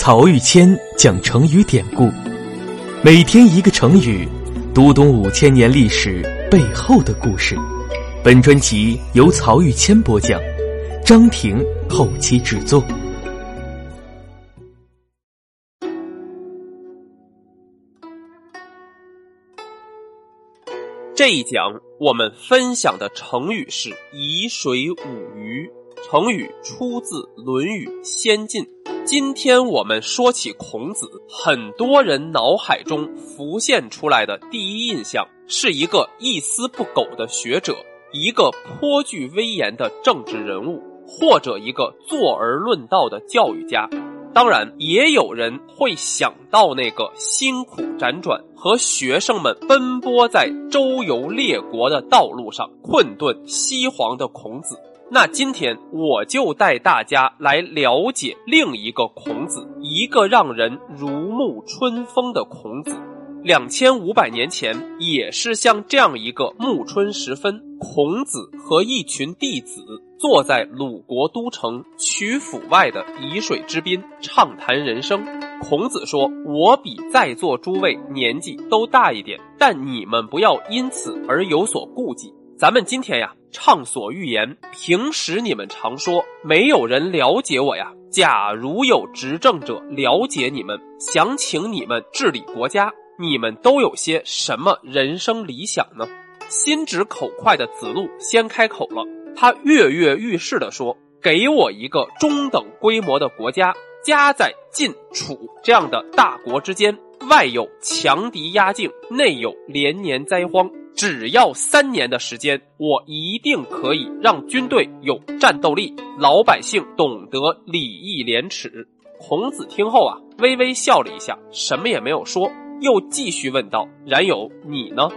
曹玉谦讲成语典故，每天一个成语，读懂五千年历史背后的故事。本专辑由曹玉谦播讲，张婷后期制作。这一讲我们分享的成语是“以水舞鱼”。成语出自《论语·先进》。今天我们说起孔子，很多人脑海中浮现出来的第一印象是一个一丝不苟的学者，一个颇具威严的政治人物，或者一个坐而论道的教育家。当然，也有人会想到那个辛苦辗转和学生们奔波在周游列国的道路上困顿西黄的孔子。那今天我就带大家来了解另一个孔子，一个让人如沐春风的孔子。两千五百年前，也是像这样一个暮春时分，孔子和一群弟子坐在鲁国都城曲阜外的沂水之滨，畅谈人生。孔子说：“我比在座诸位年纪都大一点，但你们不要因此而有所顾忌。咱们今天呀。”畅所欲言。平时你们常说没有人了解我呀。假如有执政者了解你们，想请你们治理国家，你们都有些什么人生理想呢？心直口快的子路先开口了，他跃跃欲试地说：“给我一个中等规模的国家，夹在晋、楚这样的大国之间，外有强敌压境，内有连年灾荒。”只要三年的时间，我一定可以让军队有战斗力，老百姓懂得礼义廉耻。孔子听后啊，微微笑了一下，什么也没有说，又继续问道：“冉有，你呢？”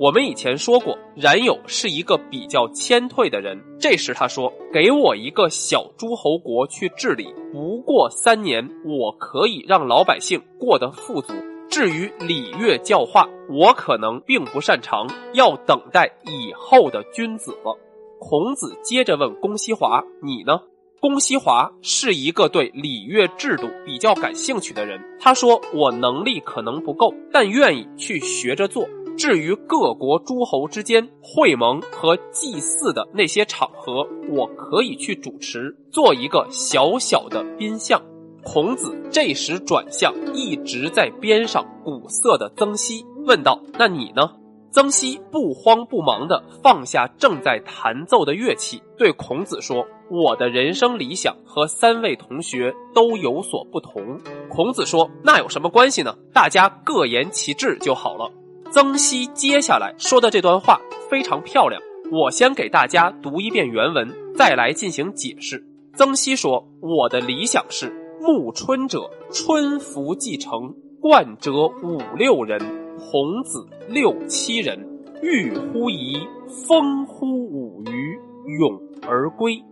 我们以前说过，冉有是一个比较谦退的人。这时他说：“给我一个小诸侯国去治理，不过三年，我可以让老百姓过得富足。”至于礼乐教化，我可能并不擅长，要等待以后的君子了。孔子接着问公西华：“你呢？”公西华是一个对礼乐制度比较感兴趣的人。他说：“我能力可能不够，但愿意去学着做。至于各国诸侯之间会盟和祭祀的那些场合，我可以去主持，做一个小小的宾相。”孔子这时转向一直在边上鼓瑟的曾皙，问道：“那你呢？”曾皙不慌不忙地放下正在弹奏的乐器，对孔子说：“我的人生理想和三位同学都有所不同。”孔子说：“那有什么关系呢？大家各言其志就好了。”曾皙接下来说的这段话非常漂亮，我先给大家读一遍原文，再来进行解释。曾皙说：“我的理想是。”暮春者，春服既成，冠者五六人，童子六七人，欲乎沂，风乎舞鱼，咏而归。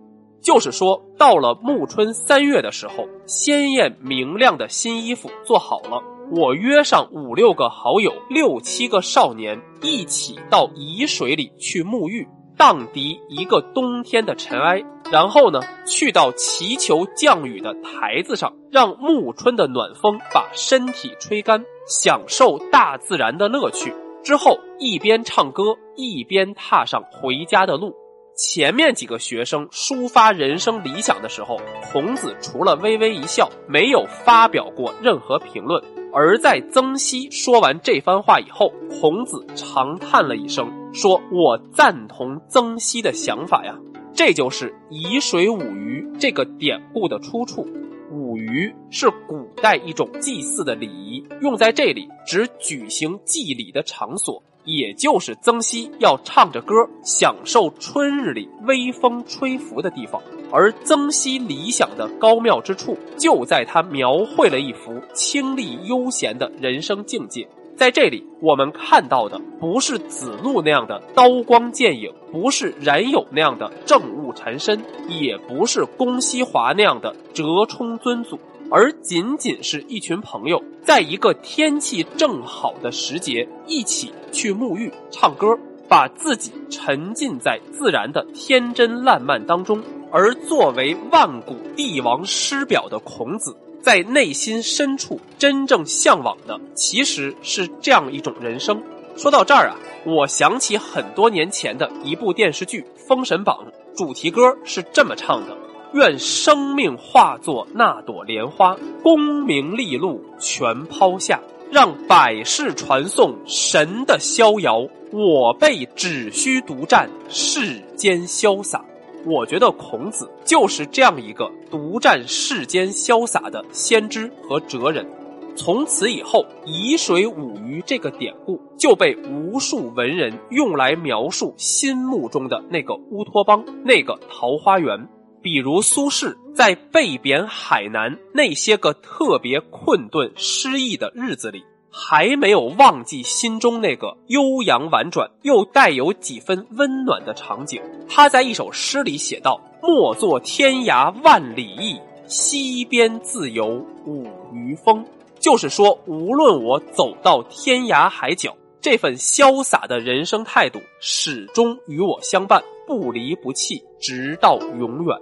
就是说，到了暮春三月的时候，鲜艳明亮的新衣服做好了，我约上五六个好友，六七个少年，一起到沂水里去沐浴。荡涤一个冬天的尘埃，然后呢，去到祈求降雨的台子上，让暮春的暖风把身体吹干，享受大自然的乐趣。之后一边唱歌，一边踏上回家的路。前面几个学生抒发人生理想的时候，孔子除了微微一笑，没有发表过任何评论。而在曾皙说完这番话以后，孔子长叹了一声，说：“我赞同曾皙的想法呀。”这就是“沂水舞鱼”这个典故的出处。舞鱼是古代一种祭祀的礼仪，用在这里指举行祭礼的场所，也就是曾皙要唱着歌享受春日里微风吹拂的地方。而曾皙理想的高妙之处，就在他描绘了一幅清丽悠闲的人生境界。在这里，我们看到的不是子路那样的刀光剑影，不是冉有那样的政务缠身，也不是公西华那样的折冲尊祖，而仅仅是一群朋友，在一个天气正好的时节，一起去沐浴、唱歌，把自己沉浸在自然的天真烂漫当中。而作为万古帝王师表的孔子，在内心深处真正向往的，其实是这样一种人生。说到这儿啊，我想起很多年前的一部电视剧《封神榜》，主题歌是这么唱的：“愿生命化作那朵莲花，功名利禄全抛下，让百世传颂神的逍遥。我辈只需独占世间潇洒。”我觉得孔子就是这样一个独占世间潇洒的先知和哲人。从此以后，“沂水舞鱼”这个典故就被无数文人用来描述心目中的那个乌托邦、那个桃花源。比如苏轼在被贬海南那些个特别困顿、失意的日子里。还没有忘记心中那个悠扬婉转又带有几分温暖的场景。他在一首诗里写道：“莫作天涯万里意，西边自有舞鱼风。”就是说，无论我走到天涯海角，这份潇洒的人生态度始终与我相伴，不离不弃，直到永远。